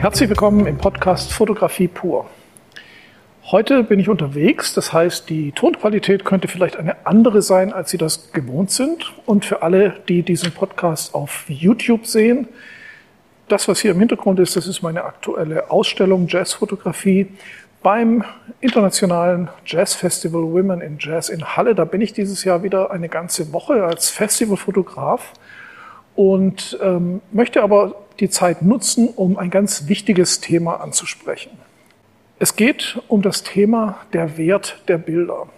Herzlich willkommen im Podcast Fotografie pur. Heute bin ich unterwegs, das heißt, die Tonqualität könnte vielleicht eine andere sein, als Sie das gewohnt sind. Und für alle, die diesen Podcast auf YouTube sehen, das, was hier im Hintergrund ist, das ist meine aktuelle Ausstellung Jazzfotografie beim internationalen Jazzfestival Women in Jazz in Halle. Da bin ich dieses Jahr wieder eine ganze Woche als Festivalfotograf und ähm, möchte aber die Zeit nutzen, um ein ganz wichtiges Thema anzusprechen. Es geht um das Thema der Wert der Bilder.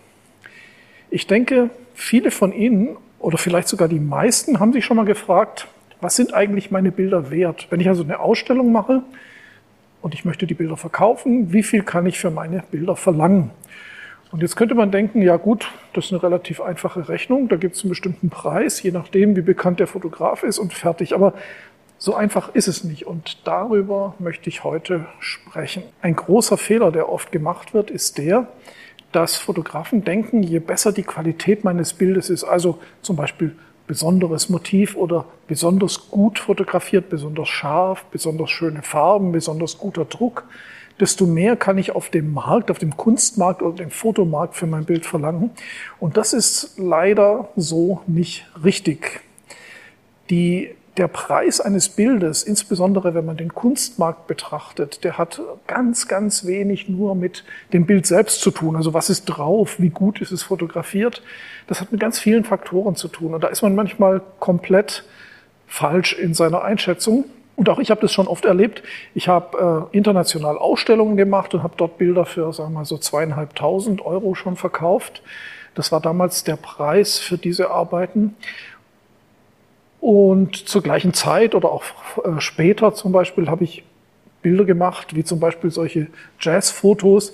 Ich denke, viele von Ihnen oder vielleicht sogar die meisten haben sich schon mal gefragt, was sind eigentlich meine Bilder wert? Wenn ich also eine Ausstellung mache und ich möchte die Bilder verkaufen, wie viel kann ich für meine Bilder verlangen? Und jetzt könnte man denken, ja gut, das ist eine relativ einfache Rechnung, da gibt es einen bestimmten Preis, je nachdem, wie bekannt der Fotograf ist und fertig. Aber so einfach ist es nicht und darüber möchte ich heute sprechen. Ein großer Fehler, der oft gemacht wird, ist der, dass Fotografen denken, je besser die Qualität meines Bildes ist, also zum Beispiel besonderes Motiv oder besonders gut fotografiert, besonders scharf, besonders schöne Farben, besonders guter Druck, desto mehr kann ich auf dem Markt, auf dem Kunstmarkt oder dem Fotomarkt für mein Bild verlangen. Und das ist leider so nicht richtig. Die der Preis eines Bildes, insbesondere wenn man den Kunstmarkt betrachtet, der hat ganz, ganz wenig nur mit dem Bild selbst zu tun. Also was ist drauf, wie gut ist es fotografiert. Das hat mit ganz vielen Faktoren zu tun. Und da ist man manchmal komplett falsch in seiner Einschätzung. Und auch ich habe das schon oft erlebt. Ich habe äh, international Ausstellungen gemacht und habe dort Bilder für, sagen wir mal, so zweieinhalbtausend Euro schon verkauft. Das war damals der Preis für diese Arbeiten. Und zur gleichen Zeit oder auch äh, später zum Beispiel habe ich Bilder gemacht, wie zum Beispiel solche Jazzfotos,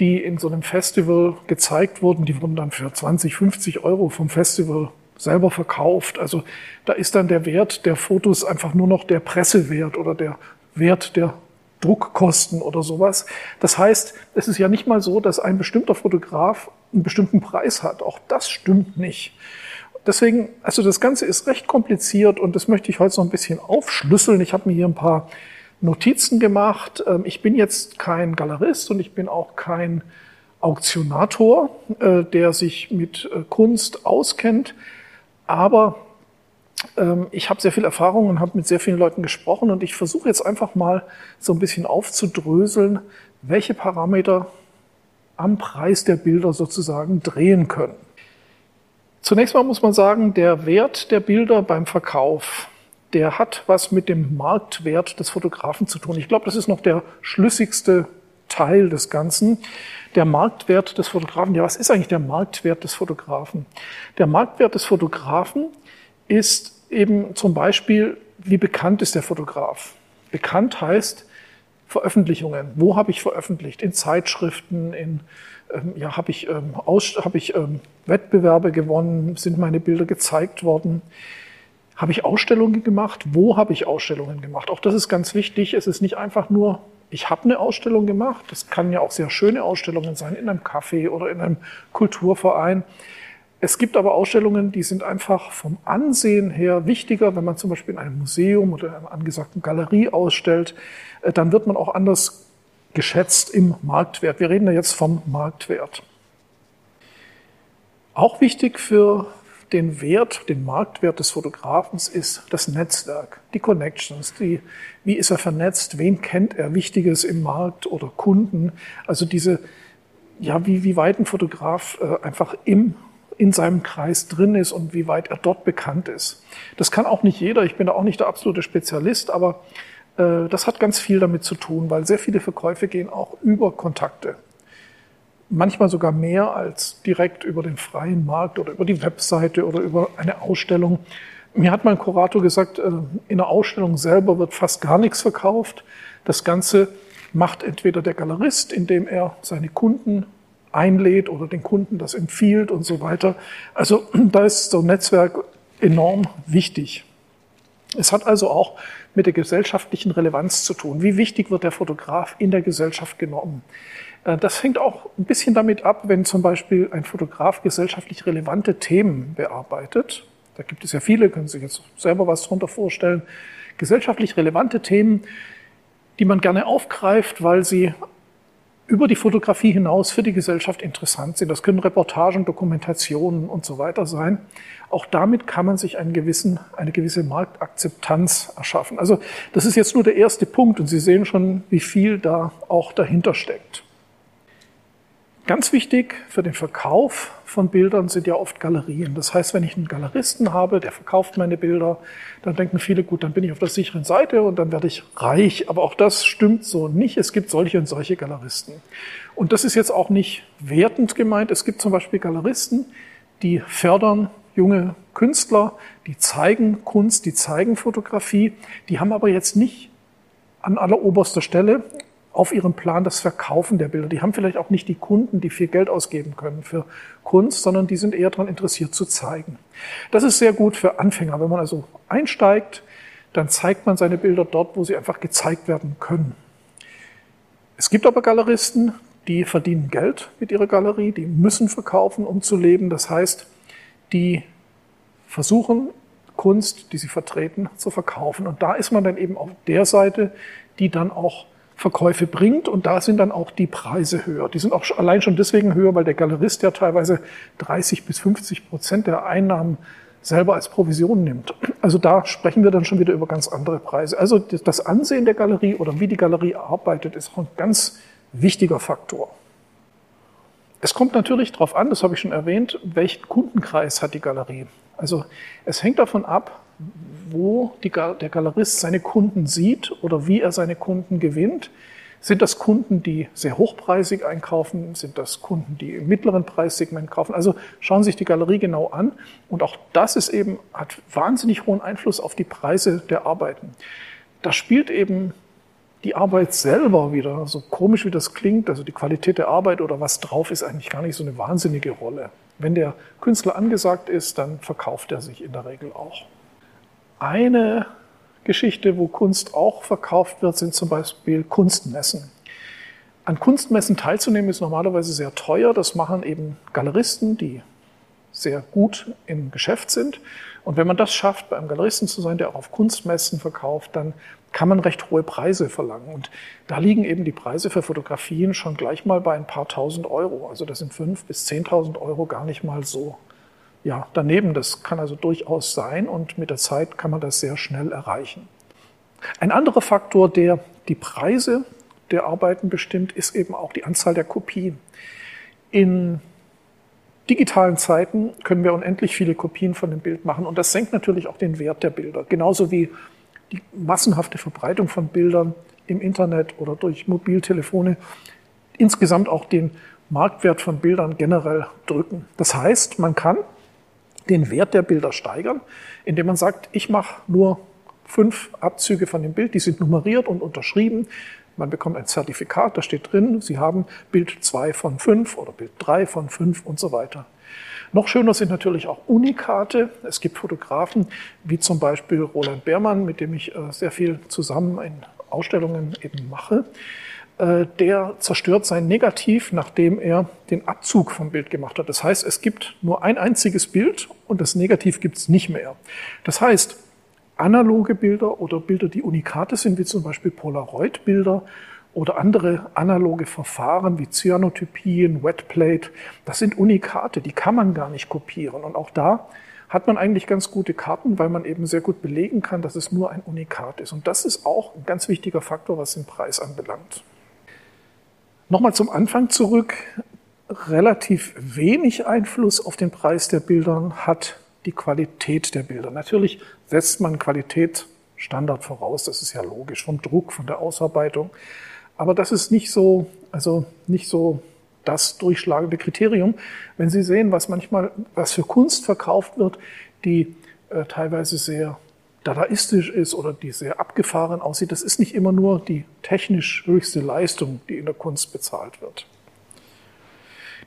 die in so einem Festival gezeigt wurden. Die wurden dann für 20, 50 Euro vom Festival selber verkauft. Also da ist dann der Wert der Fotos einfach nur noch der Pressewert oder der Wert der Druckkosten oder sowas. Das heißt, es ist ja nicht mal so, dass ein bestimmter Fotograf einen bestimmten Preis hat. Auch das stimmt nicht. Deswegen, also das Ganze ist recht kompliziert und das möchte ich heute so ein bisschen aufschlüsseln. Ich habe mir hier ein paar Notizen gemacht. Ähm, ich bin jetzt kein Galerist und ich bin auch kein Auktionator, äh, der sich mit äh, Kunst auskennt. Aber ähm, ich habe sehr viel Erfahrung und habe mit sehr vielen Leuten gesprochen und ich versuche jetzt einfach mal so ein bisschen aufzudröseln, welche Parameter am Preis der Bilder sozusagen drehen können. Zunächst mal muss man sagen, der Wert der Bilder beim Verkauf, der hat was mit dem Marktwert des Fotografen zu tun. Ich glaube, das ist noch der schlüssigste Teil des Ganzen. Der Marktwert des Fotografen. Ja, was ist eigentlich der Marktwert des Fotografen? Der Marktwert des Fotografen ist eben zum Beispiel, wie bekannt ist der Fotograf? Bekannt heißt Veröffentlichungen. Wo habe ich veröffentlicht? In Zeitschriften, in ja, habe ich, ähm, hab ich ähm, Wettbewerbe gewonnen, sind meine Bilder gezeigt worden. Habe ich Ausstellungen gemacht? Wo habe ich Ausstellungen gemacht? Auch das ist ganz wichtig. Es ist nicht einfach nur, ich habe eine Ausstellung gemacht. Das kann ja auch sehr schöne Ausstellungen sein, in einem Café oder in einem Kulturverein. Es gibt aber Ausstellungen, die sind einfach vom Ansehen her wichtiger. Wenn man zum Beispiel in einem Museum oder in einer angesagten Galerie ausstellt, äh, dann wird man auch anders geschätzt im Marktwert. Wir reden ja jetzt vom Marktwert. Auch wichtig für den Wert, den Marktwert des Fotografen ist das Netzwerk, die Connections, die, wie ist er vernetzt, wen kennt er Wichtiges im Markt oder Kunden. Also diese, ja, wie, wie weit ein Fotograf äh, einfach im, in seinem Kreis drin ist und wie weit er dort bekannt ist. Das kann auch nicht jeder, ich bin da auch nicht der absolute Spezialist, aber das hat ganz viel damit zu tun, weil sehr viele Verkäufe gehen auch über Kontakte. Manchmal sogar mehr als direkt über den freien Markt oder über die Webseite oder über eine Ausstellung. Mir hat mein Kurator gesagt, äh, in der Ausstellung selber wird fast gar nichts verkauft. Das Ganze macht entweder der Galerist, indem er seine Kunden einlädt oder den Kunden das empfiehlt und so weiter. Also da ist so ein Netzwerk enorm wichtig. Es hat also auch mit der gesellschaftlichen Relevanz zu tun. Wie wichtig wird der Fotograf in der Gesellschaft genommen? Äh, das hängt auch ein bisschen damit ab, wenn zum Beispiel ein Fotograf gesellschaftlich relevante Themen bearbeitet. Da gibt es ja viele, können sich jetzt selber was darunter vorstellen. Gesellschaftlich relevante Themen, die man gerne aufgreift, weil sie über die Fotografie hinaus für die Gesellschaft interessant sind. Das können Reportagen, Dokumentationen und so weiter sein. Auch damit kann man sich einen gewissen, eine gewisse Marktakzeptanz erschaffen. Also das ist jetzt nur der erste Punkt und Sie sehen schon, wie viel da auch dahinter steckt. Ganz wichtig für den Verkauf von Bildern sind ja oft Galerien. Das heißt, wenn ich einen Galeristen habe, der verkauft meine Bilder, dann denken viele, gut, dann bin ich auf der sicheren Seite und dann werde ich reich. Aber auch das stimmt so nicht. Es gibt solche und solche Galeristen. Und das ist jetzt auch nicht wertend gemeint. Es gibt zum Beispiel Galeristen, die fördern junge Künstler, die zeigen Kunst, die zeigen Fotografie. Die haben aber jetzt nicht an alleroberster Stelle auf ihrem Plan das Verkaufen der Bilder. Die haben vielleicht auch nicht die Kunden, die viel Geld ausgeben können für Kunst, sondern die sind eher daran interessiert zu zeigen. Das ist sehr gut für Anfänger. Wenn man also einsteigt, dann zeigt man seine Bilder dort, wo sie einfach gezeigt werden können. Es gibt aber Galeristen, die verdienen Geld mit ihrer Galerie, die müssen verkaufen, um zu leben. Das heißt, die versuchen, Kunst, die sie vertreten, zu verkaufen. Und da ist man dann eben auf der Seite, die dann auch Verkäufe bringt und da sind dann auch die Preise höher. Die sind auch allein schon deswegen höher, weil der Galerist ja teilweise 30 bis 50 Prozent der Einnahmen selber als Provision nimmt. Also da sprechen wir dann schon wieder über ganz andere Preise. Also das Ansehen der Galerie oder wie die Galerie arbeitet, ist auch ein ganz wichtiger Faktor. Es kommt natürlich darauf an, das habe ich schon erwähnt, welchen Kundenkreis hat die Galerie. Also es hängt davon ab, wo die, der Galerist seine Kunden sieht oder wie er seine Kunden gewinnt. Sind das Kunden, die sehr hochpreisig einkaufen? Sind das Kunden, die im mittleren Preissegment kaufen? Also schauen Sie sich die Galerie genau an. Und auch das ist eben, hat wahnsinnig hohen Einfluss auf die Preise der Arbeiten. Da spielt eben die Arbeit selber wieder, so komisch wie das klingt, also die Qualität der Arbeit oder was drauf ist, eigentlich gar nicht so eine wahnsinnige Rolle. Wenn der Künstler angesagt ist, dann verkauft er sich in der Regel auch. Eine Geschichte, wo Kunst auch verkauft wird, sind zum Beispiel Kunstmessen. An Kunstmessen teilzunehmen ist normalerweise sehr teuer. Das machen eben Galeristen, die sehr gut im Geschäft sind. Und wenn man das schafft, bei einem Galeristen zu sein, der auch auf Kunstmessen verkauft, dann kann man recht hohe Preise verlangen. Und da liegen eben die Preise für Fotografien schon gleich mal bei ein paar tausend Euro. Also das sind fünf bis zehntausend Euro gar nicht mal so ja, daneben. Das kann also durchaus sein und mit der Zeit kann man das sehr schnell erreichen. Ein anderer Faktor, der die Preise der Arbeiten bestimmt, ist eben auch die Anzahl der Kopien. In digitalen Zeiten können wir unendlich viele Kopien von dem Bild machen und das senkt natürlich auch den Wert der Bilder. Genauso wie die massenhafte Verbreitung von Bildern im Internet oder durch Mobiltelefone insgesamt auch den Marktwert von Bildern generell drücken. Das heißt, man kann den Wert der Bilder steigern, indem man sagt, ich mache nur fünf Abzüge von dem Bild, die sind nummeriert und unterschrieben. Man bekommt ein Zertifikat, da steht drin, Sie haben Bild zwei von fünf oder Bild drei von fünf und so weiter. Noch schöner sind natürlich auch Unikate. Es gibt Fotografen, wie zum Beispiel Roland Beermann, mit dem ich äh, sehr viel zusammen in Ausstellungen eben mache. Äh, der zerstört sein Negativ, nachdem er den Abzug vom Bild gemacht hat. Das heißt, es gibt nur ein einziges Bild und das Negativ gibt es nicht mehr. Das heißt, analoge Bilder oder Bilder, die Unikate sind, wie zum Beispiel Polaroid-Bilder oder andere analoge Verfahren wie Cyanotypien, Wetplate, das sind Unikate, die kann man gar nicht kopieren. Und auch da hat man eigentlich ganz gute Karten, weil man eben sehr gut belegen kann, dass es nur ein Unikat ist. Und das ist auch ein ganz wichtiger Faktor, was den Preis anbelangt. Nochmal zum Anfang zurück. Relativ wenig Einfluss auf den Preis der Bilder hat die Qualität der Bilder. Natürlich setzt man Qualitätsstandard voraus, das ist ja logisch, vom Druck, von der Ausarbeitung. Aber das ist nicht so, also nicht so das durchschlagende Kriterium. Wenn Sie sehen, was manchmal, was für Kunst verkauft wird, die äh, teilweise sehr dadaistisch ist oder die sehr abgefahren aussieht, das ist nicht immer nur die technisch höchste Leistung, die in der Kunst bezahlt wird.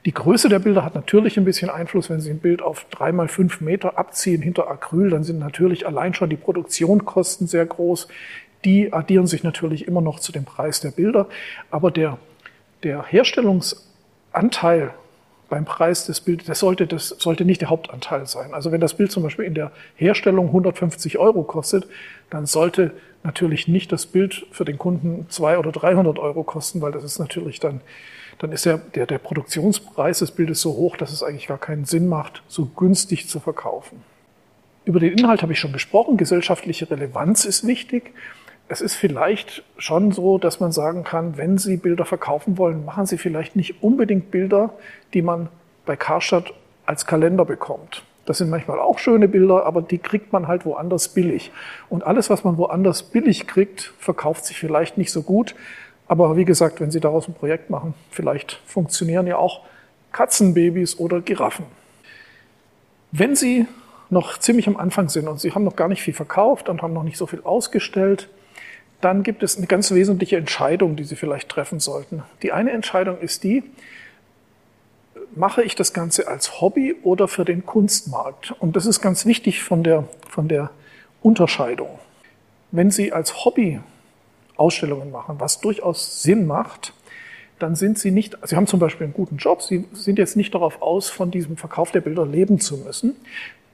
Die Größe der Bilder hat natürlich ein bisschen Einfluss. Wenn Sie ein Bild auf drei mal fünf Meter abziehen hinter Acryl, dann sind natürlich allein schon die Produktionskosten sehr groß. Die addieren sich natürlich immer noch zu dem Preis der Bilder. Aber der, der Herstellungsanteil beim Preis des Bildes, das sollte, das sollte nicht der Hauptanteil sein. Also wenn das Bild zum Beispiel in der Herstellung 150 Euro kostet, dann sollte natürlich nicht das Bild für den Kunden 200 oder 300 Euro kosten, weil das ist natürlich dann, dann ist ja der, der Produktionspreis des Bildes so hoch, dass es eigentlich gar keinen Sinn macht, so günstig zu verkaufen. Über den Inhalt habe ich schon gesprochen. Gesellschaftliche Relevanz ist wichtig es ist vielleicht schon so, dass man sagen kann, wenn Sie Bilder verkaufen wollen, machen Sie vielleicht nicht unbedingt Bilder, die man bei Karstadt als Kalender bekommt. Das sind manchmal auch schöne Bilder, aber die kriegt man halt woanders billig. Und alles, was man woanders billig kriegt, verkauft sich vielleicht nicht so gut. Aber wie gesagt, wenn Sie daraus ein Projekt machen, vielleicht funktionieren ja auch Katzenbabys oder Giraffen. Wenn Sie noch ziemlich am Anfang sind und Sie haben noch gar nicht viel verkauft und haben noch nicht so viel ausgestellt, dann gibt es eine ganz wesentliche Entscheidung, die Sie vielleicht treffen sollten. Die eine Entscheidung ist die, mache ich das Ganze als Hobby oder für den Kunstmarkt? Und das ist ganz wichtig von der, von der Unterscheidung. Wenn Sie als Hobby Ausstellungen machen, was durchaus Sinn macht, dann sind Sie nicht, Sie haben zum Beispiel einen guten Job, Sie sind jetzt nicht darauf aus, von diesem Verkauf der Bilder leben zu müssen,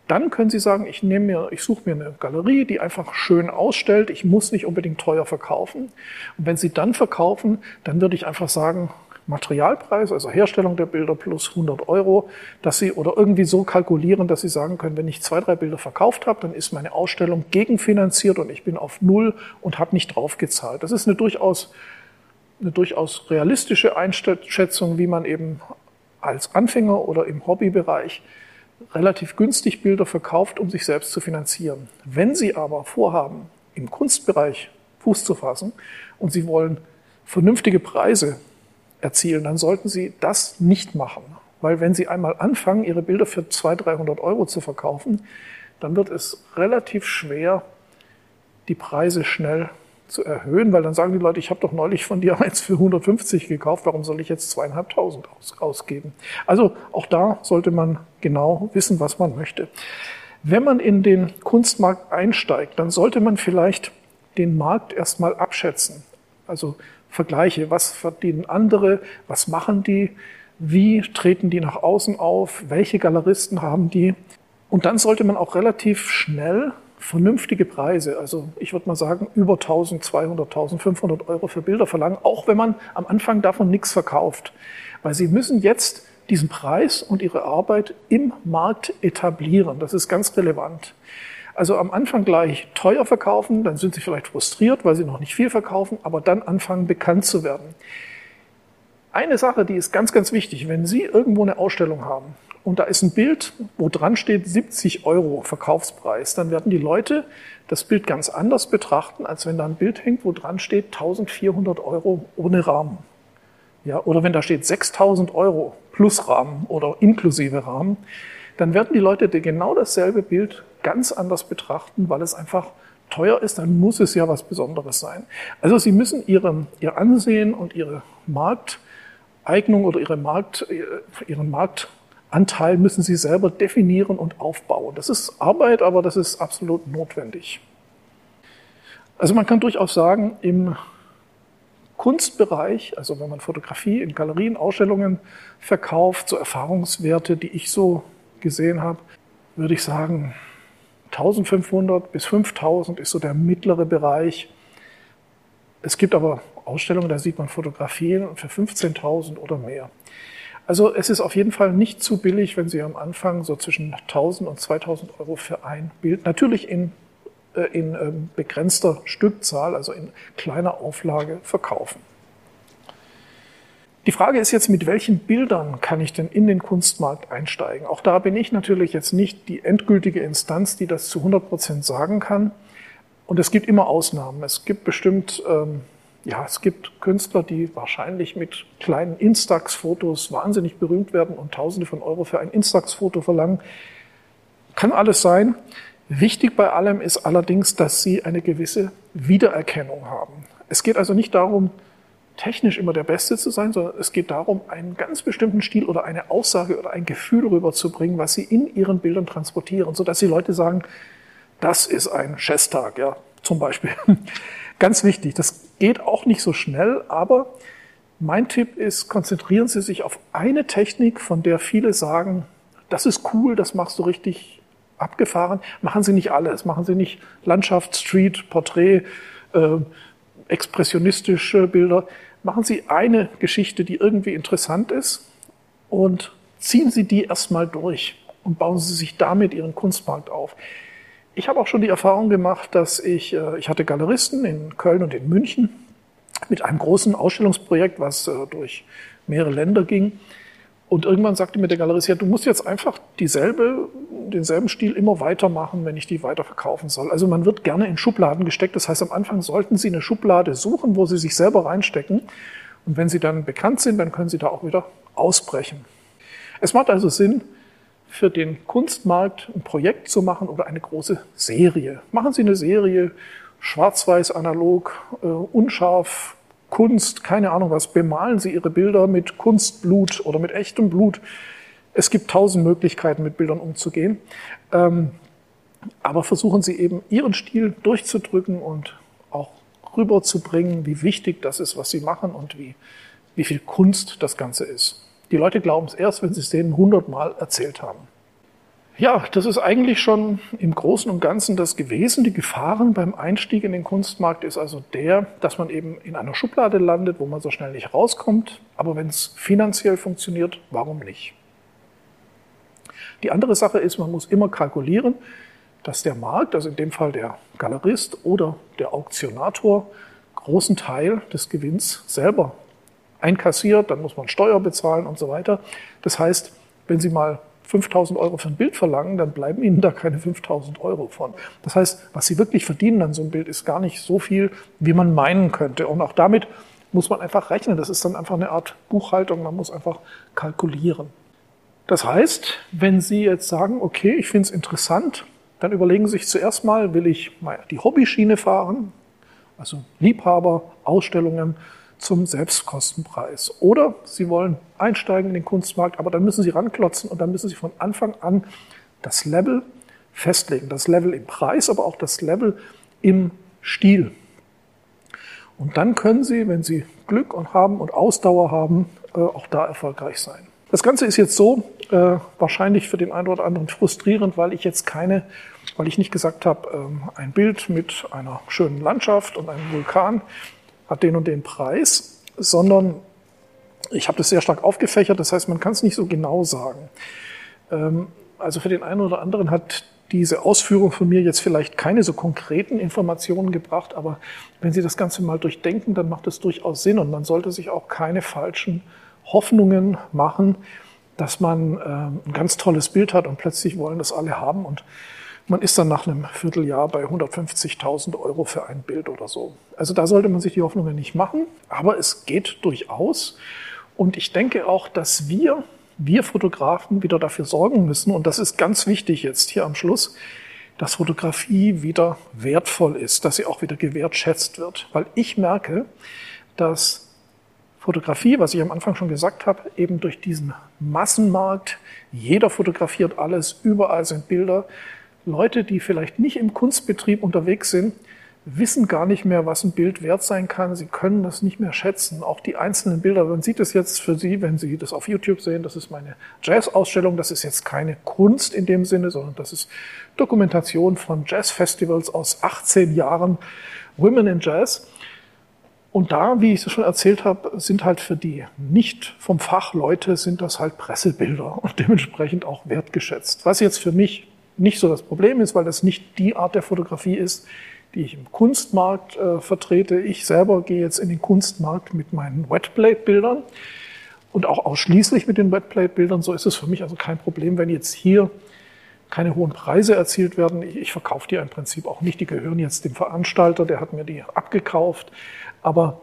dann können Sie sagen, ich nehme mir, ich suche mir eine Galerie, die einfach schön ausstellt. Ich muss nicht unbedingt teuer verkaufen. Und wenn Sie dann verkaufen, dann würde ich einfach sagen, Materialpreis, also Herstellung der Bilder plus 100 Euro, dass Sie oder irgendwie so kalkulieren, dass Sie sagen können, wenn ich zwei, drei Bilder verkauft habe, dann ist meine Ausstellung gegenfinanziert und ich bin auf Null und habe nicht draufgezahlt. Das ist eine durchaus, eine durchaus realistische Einschätzung, wie man eben als Anfänger oder im Hobbybereich relativ günstig Bilder verkauft, um sich selbst zu finanzieren. Wenn Sie aber vorhaben, im Kunstbereich Fuß zu fassen und Sie wollen vernünftige Preise erzielen, dann sollten Sie das nicht machen. Weil wenn Sie einmal anfangen, Ihre Bilder für 200, 300 Euro zu verkaufen, dann wird es relativ schwer, die Preise schnell zu erhöhen, weil dann sagen die Leute, ich habe doch neulich von dir eins für 150 gekauft, warum soll ich jetzt zweieinhalbtausend aus, ausgeben? Also auch da sollte man genau wissen, was man möchte. Wenn man in den Kunstmarkt einsteigt, dann sollte man vielleicht den Markt erstmal abschätzen. Also Vergleiche, was verdienen andere, was machen die, wie treten die nach außen auf, welche Galeristen haben die. Und dann sollte man auch relativ schnell vernünftige Preise, also ich würde mal sagen über 1200, 1500 Euro für Bilder verlangen, auch wenn man am Anfang davon nichts verkauft. Weil Sie müssen jetzt diesen Preis und Ihre Arbeit im Markt etablieren. Das ist ganz relevant. Also am Anfang gleich teuer verkaufen, dann sind Sie vielleicht frustriert, weil Sie noch nicht viel verkaufen, aber dann anfangen bekannt zu werden. Eine Sache, die ist ganz, ganz wichtig, wenn Sie irgendwo eine Ausstellung haben und da ist ein Bild, wo dran steht 70 Euro Verkaufspreis, dann werden die Leute das Bild ganz anders betrachten, als wenn da ein Bild hängt, wo dran steht 1400 Euro ohne Rahmen. Ja, oder wenn da steht 6000 Euro plus Rahmen oder inklusive Rahmen, dann werden die Leute genau dasselbe Bild ganz anders betrachten, weil es einfach teuer ist, dann muss es ja was Besonderes sein. Also Sie müssen Ihre, Ihr Ansehen und Ihre Markteignung oder Ihre Markt, Ihren Markt Anteil müssen Sie selber definieren und aufbauen. Das ist Arbeit, aber das ist absolut notwendig. Also man kann durchaus sagen, im Kunstbereich, also wenn man Fotografie in Galerien, Ausstellungen verkauft, so Erfahrungswerte, die ich so gesehen habe, würde ich sagen, 1500 bis 5000 ist so der mittlere Bereich. Es gibt aber Ausstellungen, da sieht man Fotografien für 15.000 oder mehr. Also es ist auf jeden Fall nicht zu billig, wenn Sie am Anfang so zwischen 1000 und 2000 Euro für ein Bild, natürlich in, äh, in ähm, begrenzter Stückzahl, also in kleiner Auflage verkaufen. Die Frage ist jetzt, mit welchen Bildern kann ich denn in den Kunstmarkt einsteigen? Auch da bin ich natürlich jetzt nicht die endgültige Instanz, die das zu 100 Prozent sagen kann. Und es gibt immer Ausnahmen. Es gibt bestimmt ähm, ja, es gibt Künstler, die wahrscheinlich mit kleinen Instax-Fotos wahnsinnig berühmt werden und Tausende von Euro für ein Instax-Foto verlangen. Kann alles sein. Wichtig bei allem ist allerdings, dass sie eine gewisse Wiedererkennung haben. Es geht also nicht darum, technisch immer der Beste zu sein, sondern es geht darum, einen ganz bestimmten Stil oder eine Aussage oder ein Gefühl rüberzubringen, was sie in ihren Bildern transportieren, sodass die Leute sagen, das ist ein Chesstag, ja, zum Beispiel. Ganz wichtig, das geht auch nicht so schnell, aber Mein Tipp ist, konzentrieren Sie sich auf eine Technik, von der viele sagen, das ist cool, das machst du richtig abgefahren. Machen Sie nicht alles. Machen Sie nicht Landschaft, Street, Porträt, äh, expressionistische Bilder. Machen Sie eine Geschichte, die irgendwie interessant ist und ziehen Sie die erstmal durch und bauen Sie sich damit Ihren Kunstmarkt auf. Ich habe auch schon die Erfahrung gemacht, dass ich, äh, ich hatte Galeristen in Köln und in München mit einem großen Ausstellungsprojekt, was äh, durch mehrere Länder ging. Und irgendwann sagte mir der Galerist, ja, du musst jetzt einfach dieselbe, denselben Stil immer weitermachen, wenn ich die weiterverkaufen soll. Also man wird gerne in Schubladen gesteckt. Das heißt, am Anfang sollten Sie eine Schublade suchen, wo Sie sich selber reinstecken. Und wenn Sie dann bekannt sind, dann können Sie da auch wieder ausbrechen. Es macht also Sinn, für den Kunstmarkt ein Projekt zu machen oder eine große Serie. Machen Sie eine Serie, schwarz-weiß, analog, äh, unscharf, Kunst, keine Ahnung was, bemalen Sie Ihre Bilder mit Kunstblut oder mit echtem Blut. Es gibt tausend Möglichkeiten, mit Bildern umzugehen. Ähm, aber versuchen Sie eben Ihren Stil durchzudrücken und auch rüberzubringen, wie wichtig das ist, was Sie machen und wie, wie viel Kunst das Ganze ist. Die Leute glauben es erst, wenn sie es denen hundertmal erzählt haben. Ja, das ist eigentlich schon im Großen und Ganzen das gewesen. Die Gefahren beim Einstieg in den Kunstmarkt ist also der, dass man eben in einer Schublade landet, wo man so schnell nicht rauskommt. Aber wenn es finanziell funktioniert, warum nicht? Die andere Sache ist, man muss immer kalkulieren, dass der Markt, also in dem Fall der Galerist oder der Auktionator, großen Teil des Gewinns selber einkassiert, dann muss man Steuer bezahlen und so weiter. Das heißt, wenn Sie mal 5000 Euro für ein Bild verlangen, dann bleiben Ihnen da keine 5000 Euro von. Das heißt, was Sie wirklich verdienen an so einem Bild, ist gar nicht so viel, wie man meinen könnte. Und auch damit muss man einfach rechnen. Das ist dann einfach eine Art Buchhaltung. Man muss einfach kalkulieren. Das heißt, wenn Sie jetzt sagen, okay, ich finde es interessant, dann überlegen Sie sich zuerst mal, will ich mal die Hobbyschiene fahren, also Liebhaber, Ausstellungen, zum Selbstkostenpreis. Oder Sie wollen einsteigen in den Kunstmarkt, aber dann müssen Sie ranklotzen und dann müssen Sie von Anfang an das Level festlegen. Das Level im Preis, aber auch das Level im Stil. Und dann können Sie, wenn Sie Glück und haben und Ausdauer haben, äh, auch da erfolgreich sein. Das Ganze ist jetzt so äh, wahrscheinlich für den einen oder anderen frustrierend, weil ich jetzt keine, weil ich nicht gesagt habe, ähm, ein Bild mit einer schönen Landschaft und einem Vulkan hat den und den Preis, sondern ich habe das sehr stark aufgefächert, das heißt, man kann es nicht so genau sagen. Ähm, also für den einen oder anderen hat diese Ausführung von mir jetzt vielleicht keine so konkreten Informationen gebracht, aber wenn Sie das Ganze mal durchdenken, dann macht es durchaus Sinn und man sollte sich auch keine falschen Hoffnungen machen, dass man ähm, ein ganz tolles Bild hat und plötzlich wollen das alle haben und man ist dann nach einem Vierteljahr bei 150.000 Euro für ein Bild oder so. Also da sollte man sich die Hoffnungen nicht machen, aber es geht durchaus. Und ich denke auch, dass wir, wir Fotografen wieder dafür sorgen müssen, und das ist ganz wichtig jetzt hier am Schluss, dass Fotografie wieder wertvoll ist, dass sie auch wieder gewertschätzt wird. Weil ich merke, dass Fotografie, was ich am Anfang schon gesagt habe, eben durch diesen Massenmarkt, jeder fotografiert alles, überall sind Bilder, Leute, die vielleicht nicht im Kunstbetrieb unterwegs sind, wissen gar nicht mehr, was ein Bild wert sein kann. Sie können das nicht mehr schätzen. Auch die einzelnen Bilder. Man sieht es jetzt für Sie, wenn Sie das auf YouTube sehen. Das ist meine Jazz-Ausstellung. Das ist jetzt keine Kunst in dem Sinne, sondern das ist Dokumentation von Jazz-Festivals aus 18 Jahren Women in Jazz. Und da, wie ich es schon erzählt habe, sind halt für die nicht vom Fach Leute, sind das halt Pressebilder und dementsprechend auch wertgeschätzt. Was jetzt für mich nicht so das Problem ist, weil das nicht die Art der Fotografie ist, die ich im Kunstmarkt äh, vertrete. Ich selber gehe jetzt in den Kunstmarkt mit meinen Wetplate-Bildern und auch ausschließlich mit den Wetplate-Bildern. So ist es für mich also kein Problem, wenn jetzt hier keine hohen Preise erzielt werden. Ich, ich verkaufe die im Prinzip auch nicht. Die gehören jetzt dem Veranstalter, der hat mir die abgekauft. Aber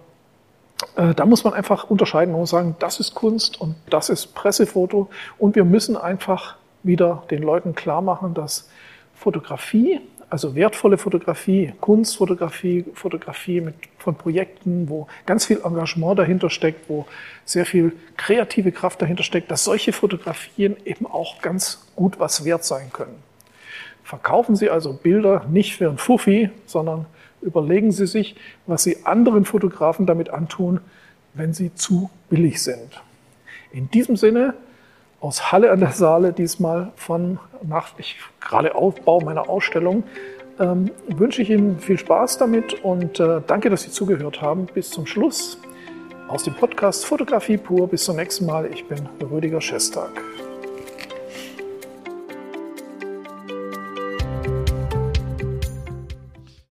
äh, da muss man einfach unterscheiden. Muss sagen, das ist Kunst und das ist Pressefoto. Und wir müssen einfach wieder den Leuten klar machen, dass Fotografie, also wertvolle Fotografie, Kunstfotografie, Fotografie mit, von Projekten, wo ganz viel Engagement dahinter steckt, wo sehr viel kreative Kraft dahinter steckt, dass solche Fotografien eben auch ganz gut was wert sein können. Verkaufen Sie also Bilder nicht für ein Fuffi, sondern überlegen Sie sich, was Sie anderen Fotografen damit antun, wenn sie zu billig sind. In diesem Sinne, aus Halle an der Saale diesmal von nach ich gerade Aufbau meiner Ausstellung ähm, wünsche ich Ihnen viel Spaß damit und äh, danke, dass Sie zugehört haben. Bis zum Schluss aus dem Podcast Fotografie pur. Bis zum nächsten Mal. Ich bin Rüdiger Schestag.